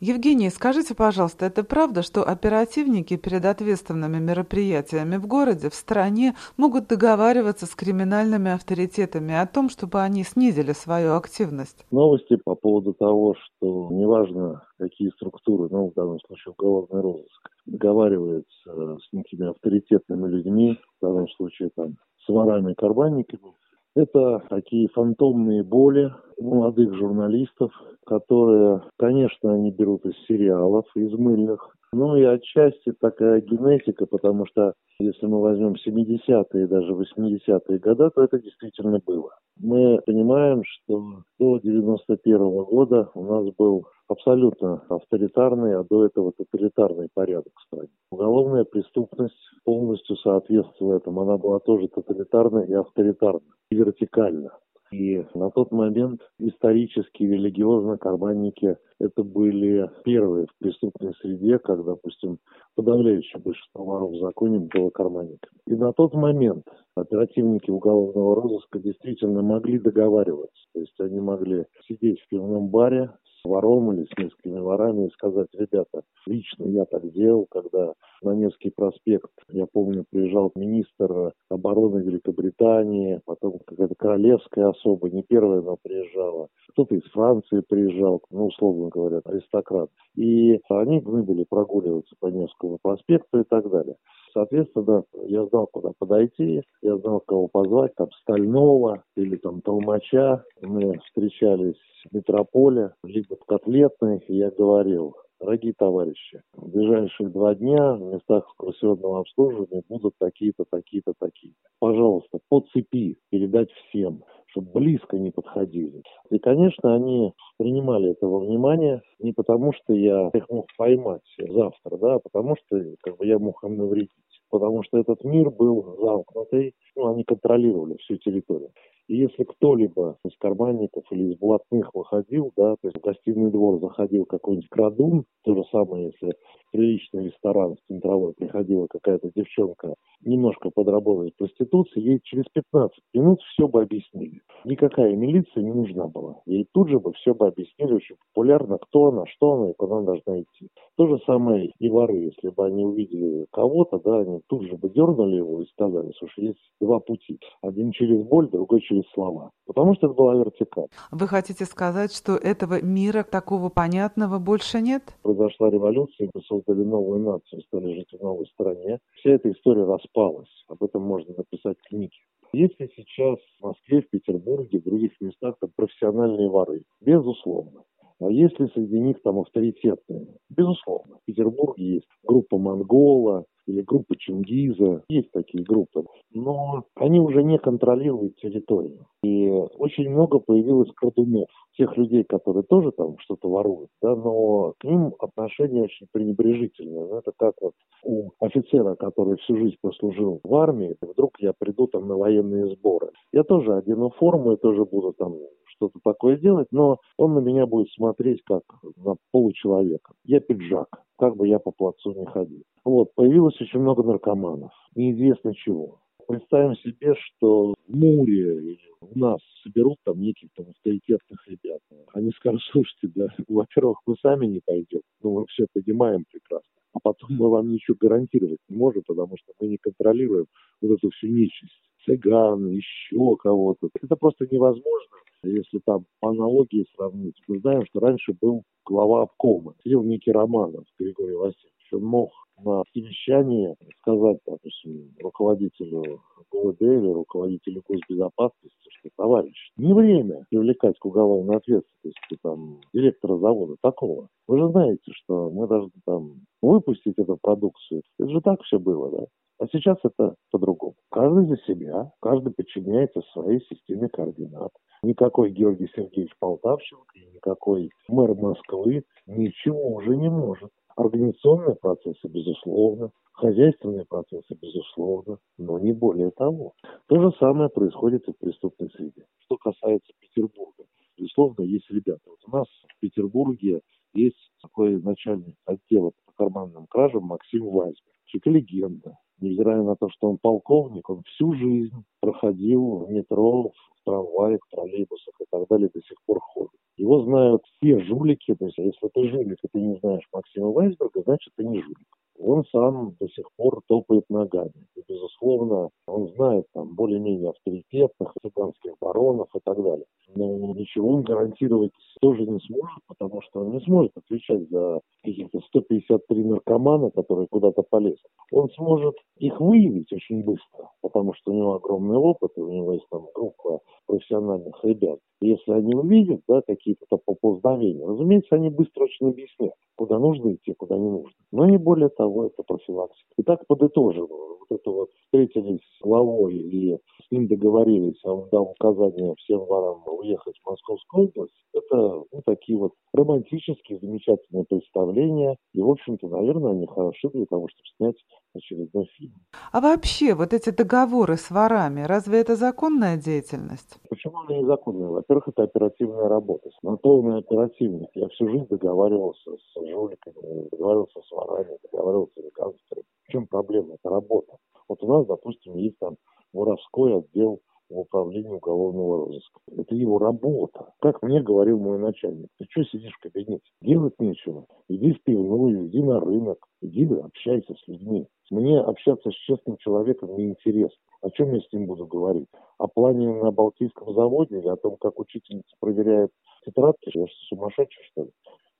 Евгений, скажите, пожалуйста, это правда, что оперативники перед ответственными мероприятиями в городе, в стране могут договариваться с криминальными авторитетами о том, чтобы они снизили свою активность? Новости по поводу того, что неважно, какие структуры, ну, в данном случае уголовный розыск, договаривается с некими авторитетными людьми, в данном случае там с ворами-карманниками, это такие фантомные боли молодых журналистов, которые, конечно, они берут из сериалов, из мыльных, ну и отчасти такая генетика, потому что если мы возьмем 70-е и даже 80-е годы, то это действительно было. Мы понимаем, что до 91 -го года у нас был абсолютно авторитарный, а до этого тоталитарный порядок в стране. Уголовная преступность полностью соответствовала этому. Она была тоже тоталитарна и авторитарна, и вертикальна. И на тот момент исторически, религиозно карманники это были первые в преступной среде, как, допустим, подавляющее большинство воров в законе было карманниками. И на тот момент оперативники уголовного розыска действительно могли договариваться. То есть они могли сидеть в пивном баре, вором или с несколькими ворами и сказать, ребята, лично я так делал, когда на Невский проспект, я помню, приезжал министр обороны Великобритании, потом какая-то королевская особа, не первая, но приезжала. Кто-то из Франции приезжал, ну, условно говоря, аристократ. И они должны были прогуливаться по Невскому проспекту и так далее. Соответственно, я знал, куда подойти, я знал, кого позвать, там, Стального или там Толмача. Мы встречались в метрополе, либо в Котлетной, и я говорил, дорогие товарищи, в ближайшие два дня в местах экскурсионного обслуживания будут такие-то, такие-то, такие. Пожалуйста, по цепи передать всем, чтобы близко не подходили. И, конечно, они принимали это во внимание не потому, что я их мог поймать завтра, да, а потому что как бы, я мог им навредить. Потому что этот мир был замкнутый, ну, они контролировали всю территорию. И если кто-либо из карманников или из блатных выходил, да, то есть в гостиный двор заходил какой-нибудь крадун, то же самое, если в приличный ресторан в центровой приходила какая-то девчонка немножко подработать проституцией, ей через 15 минут все бы объяснили. Никакая милиция не нужна была. Ей тут же бы все бы объяснили очень популярно, кто она, что она и куда она должна идти. То же самое и воры, если бы они увидели кого-то, да, они тут же бы дернули его и сказали, слушай, есть два пути. Один через боль, другой через слова. Потому что это была вертикаль. Вы хотите сказать, что этого мира такого понятного больше нет? Произошла революция, мы создали новую нацию, стали жить в новой стране. Вся эта история распалась. Об этом можно написать книги. Если сейчас в Москве, в Петербурге, в других местах там профессиональные воры, безусловно. А если среди них там авторитетные? Безусловно. В Петербурге есть группа Монгола, или группа Чингиза. Есть такие группы. Но они уже не контролируют территорию. И очень много появилось крадунов. Тех людей, которые тоже там что-то воруют, да, но к ним отношение очень пренебрежительное. Ну, это как вот у офицера, который всю жизнь прослужил в армии, вдруг я приду там на военные сборы. Я тоже одену форму и тоже буду там что-то такое делать, но он на меня будет смотреть как на получеловека. Я пиджак, как бы я по плацу не ходил. Вот, появилось очень много наркоманов, неизвестно чего. Представим себе, что в Муре у нас соберут там неких там авторитетных ребят. Они скажут, слушайте, да, во-первых, мы сами не пойдем, но мы все понимаем прекрасно. А потом мы вам ничего гарантировать не можем, потому что мы не контролируем вот эту всю нечисть. Цыган, еще кого-то. Это просто невозможно если там по аналогии сравнить, мы знаем, что раньше был глава обкома, сидел некий Романов Григорий Васильевич. Он мог на совещании сказать, допустим, руководителю ГУВД или руководителю госбезопасности, что, товарищ, не время привлекать к уголовной ответственности там, директора завода такого. Вы же знаете, что мы должны там выпустить эту продукцию. Это же так все было, да? А сейчас это по-другому. Каждый за себя, каждый подчиняется своей системе координат. Никакой Георгий Сергеевич Полтавченко и никакой мэр Москвы ничего уже не может. Организационные процессы, безусловно, хозяйственные процессы, безусловно, но не более того. То же самое происходит и в преступной среде. Что касается Петербурга, безусловно, есть ребята. Вот у нас в Петербурге есть такой начальник отдела по карманным кражам Максим Вайсберг. Человек легенда невзирая на то, что он полковник, он всю жизнь проходил в метро, в трамваях, в троллейбусах и так далее, до сих пор ходит. Его знают все жулики. То есть, если ты жулик, и ты не знаешь Максима Вайсберга, значит, ты не жулик он сам до сих пор топает ногами. И, безусловно, он знает там более-менее авторитетных цыганских баронов и так далее. Ничего он гарантировать тоже не сможет, потому что он не сможет отвечать за каких-то 153 наркомана, которые куда-то полезут. Он сможет их выявить очень быстро, потому что у него огромный опыт, и у него есть там группа профессиональных ребят. Если они увидят да, какие-то поползновения, разумеется, они быстро очень объяснят, куда нужно идти, куда не нужно. Но не более того, это профилактика. Итак, подытожим. Это вот встретились с главой и с ним договорились, а он дал указание всем ворам уехать в Московскую область. Это ну, такие вот романтические, замечательные представления. И, в общем-то, наверное, они хороши для того, чтобы снять очередной фильм. А вообще, вот эти договоры с ворами, разве это законная деятельность? Почему она незаконная? Во-первых, это оперативная работа. На полной оперативность. Я всю жизнь договаривался с жуликами, договаривался с ворами, договаривался. Чем проблема? Это работа. Вот у нас, допустим, есть там воровской отдел в управлении уголовного розыска. Это его работа. Как мне говорил мой начальник, ты что сидишь в кабинете? Делать нечего. Иди в пивную, иди на рынок, иди общайся с людьми. Мне общаться с честным человеком неинтересно. О чем я с ним буду говорить? О плане на Балтийском заводе или о том, как учительница проверяет тетрадки? Я что, сумасшедший, что ли?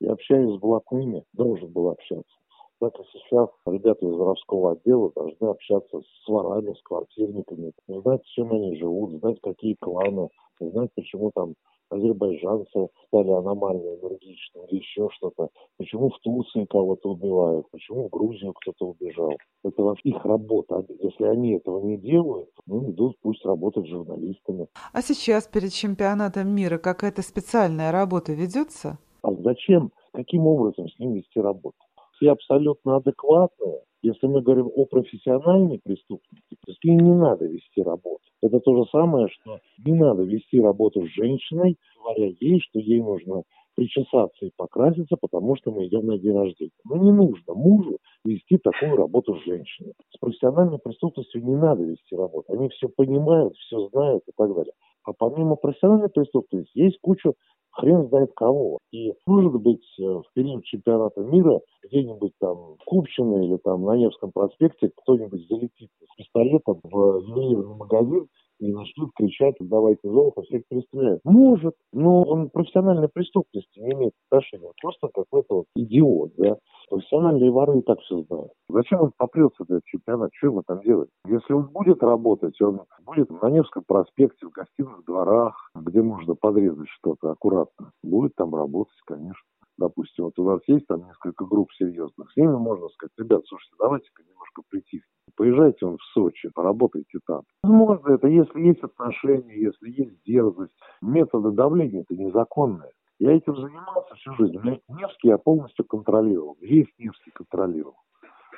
Я общаюсь с блатными, должен был общаться. Так и сейчас ребята из воровского отдела должны общаться с ворами, с квартирниками, знать, чем они живут, знать, какие кланы, знать, почему там азербайджанцы стали аномально энергичными или еще что-то. Почему в Турции кого-то убивают, почему в Грузию кто-то убежал. Это вообще их работа. Если они этого не делают, ну, идут пусть работать журналистами. А сейчас перед чемпионатом мира какая-то специальная работа ведется? А зачем? Каким образом с ним вести работу? Все абсолютно адекватные. Если мы говорим о профессиональной преступности, то с ней не надо вести работу. Это то же самое, что не надо вести работу с женщиной, говоря ей, что ей нужно причесаться и покраситься, потому что мы идем на день рождения. Но не нужно мужу вести такую работу с женщиной. С профессиональной преступностью не надо вести работу. Они все понимают, все знают и так далее. А помимо профессиональной преступности есть куча хрен знает кого. И может быть э, в период чемпионата мира где-нибудь там в Купчино или там на Невском проспекте кто-нибудь залетит с пистолетом в ювелирный магазин и начнут кричать, давайте золото, всех перестреляют. Может, но он профессиональной преступности не имеет отношения. Просто какой-то вот идиот, да. Профессиональные воры и так все знают. Зачем он попрется этот чемпионат? Что ему там делать? Если он будет работать, он будет на Невском проспекте, в гостиных дворах, где можно подрезать что-то аккуратно. Будет там работать, конечно. Допустим, вот у нас есть там несколько групп серьезных. С ними можно сказать, ребят, слушайте, давайте-ка немножко притихнем. Поезжайте он в Сочи, поработайте там. Возможно, это если есть отношения, если есть дерзость. Методы давления это незаконные. Я этим занимался всю жизнь. Невский я полностью контролировал. Весь Невский контролировал.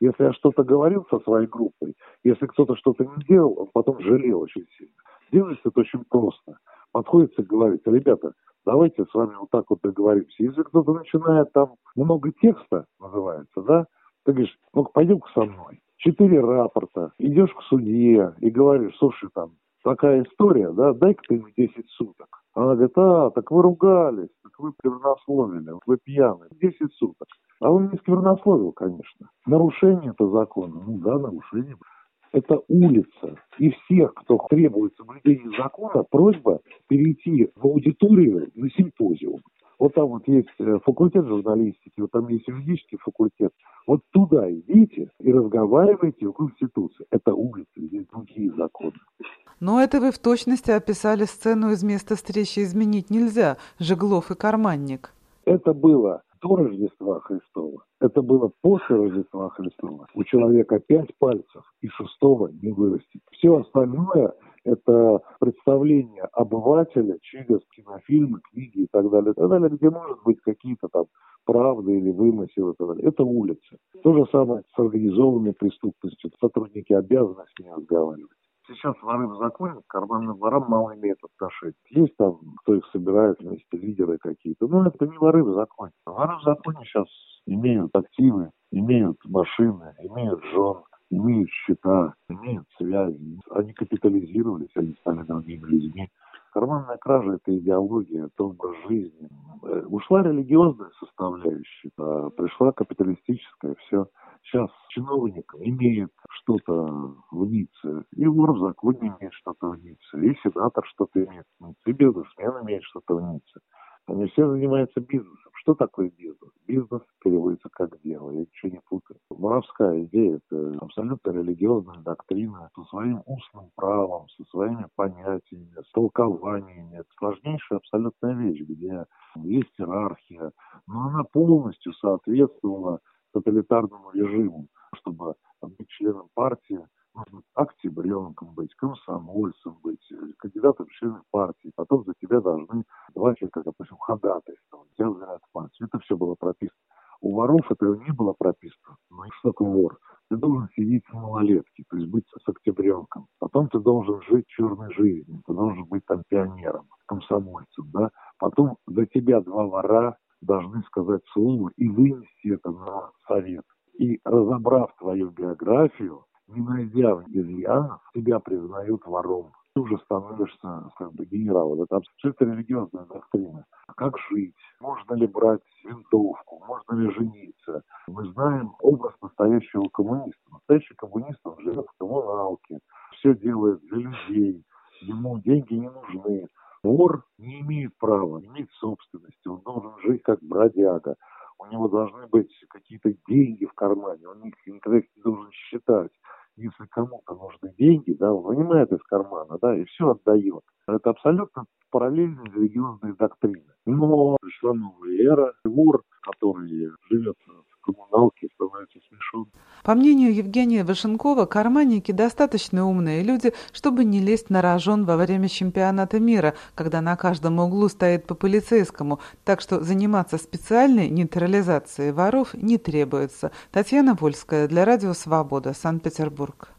Если я что-то говорил со своей группой, если кто-то что-то не делал, он потом жалел очень сильно. Делается это очень просто. Подходится и говорит, ребята, давайте с вами вот так вот договоримся. Если кто-то начинает там много текста, называется, да, ты говоришь, ну пойдем-ка со мной четыре рапорта, идешь к судье и говоришь, слушай, там, такая история, да, дай-ка ты мне 10 суток. Она говорит, а, так вы ругались, так вы сквернословили, вы пьяны, 10 суток. А он не сквернословил, конечно. Нарушение это закона. Ну да, нарушение. Это улица. И всех, кто требует соблюдения закона, просьба перейти в аудиторию на симпозиум. Вот там вот есть э, факультет журналистики, вот там есть юридический факультет. Вот туда идите и разговаривайте в Конституции. Это улица, здесь другие законы. Но это вы в точности описали сцену из места встречи изменить нельзя, Жеглов и Карманник. Это было до Рождества Христова. Это было после Рождества Христова. У человека пять пальцев, и шестого не вырастет. Все остальное – это представление обывателя через кинофильмы, книги и так далее, и так далее, где может быть какие-то там правды или вымысел и так далее. Это улица. То же самое с организованной преступностью. Сотрудники обязаны с ней разговаривать. Сейчас воры в законе к карманным ворам мало имеет отношения. Есть там, кто их собирает вместе, лидеры какие-то. Но это не воры в законе. Воры в законе сейчас имеют активы, имеют машины, имеют жен, имеют счета, имеют связи. Они капитализировались, они стали другими людьми. Карманная кража – это идеология, это образ жизни. Э, ушла религиозная составляющая, а пришла капиталистическая, все. Сейчас чиновник имеет что-то НИЦе, и вор в законе имеет что-то НИЦе, и сенатор что-то имеет НИЦе, и бизнесмен имеет что-то НИЦе. Они все занимаются бизнесом. Что такое бизнес? Бизнес переводится как дело. Я ничего не путаю. Воровская идея – это абсолютно религиозная доктрина со своим устным правом, со своими понятиями, с толкованиями. Это сложнейшая абсолютная вещь, где есть иерархия, но она полностью соответствовала тоталитарному режиму, чтобы быть членом партии, нужно октябренком быть, комсомольцем быть, кандидатом в члены партии. Потом за тебя должны два человека, допустим, ходатайствовать, тебя выбирают в партию. Это все было прописано. У воров этого не было прописано. Но и что вор? Ты должен сидеть в малолетке, то есть быть с октябренком. Потом ты должен жить черной жизнью, ты должен быть там пионером, комсомольцем, да. Потом за тебя два вора должны сказать слово и вынести это на совет. И разобрав твою биографию, не найдя изъянов, тебя признают вором. Ты уже становишься как бы генералом. Это абсолютно религиозная доктрина. Как жить? Можно ли брать винтовку? Можно ли жениться? Мы знаем образ настоящего коммуниста. Настоящий коммунист, он живет в коммуналке, все делает для людей, ему деньги не нужны. Вор не имеет права, имеет собственности, он должен жить как бродяга. У него должны быть какие-то деньги в кармане, он их никогда не должен считать. Если кому-то нужны деньги, да, он вынимает из кармана, да, и все отдает. Это абсолютно параллельные религиозные доктрины. Но пришла новая эра, вор, который По мнению Евгения Вашенкова, карманники достаточно умные люди, чтобы не лезть на рожон во время чемпионата мира, когда на каждом углу стоит по полицейскому, так что заниматься специальной нейтрализацией воров не требуется. Татьяна Вольская для Радио Свобода, Санкт-Петербург.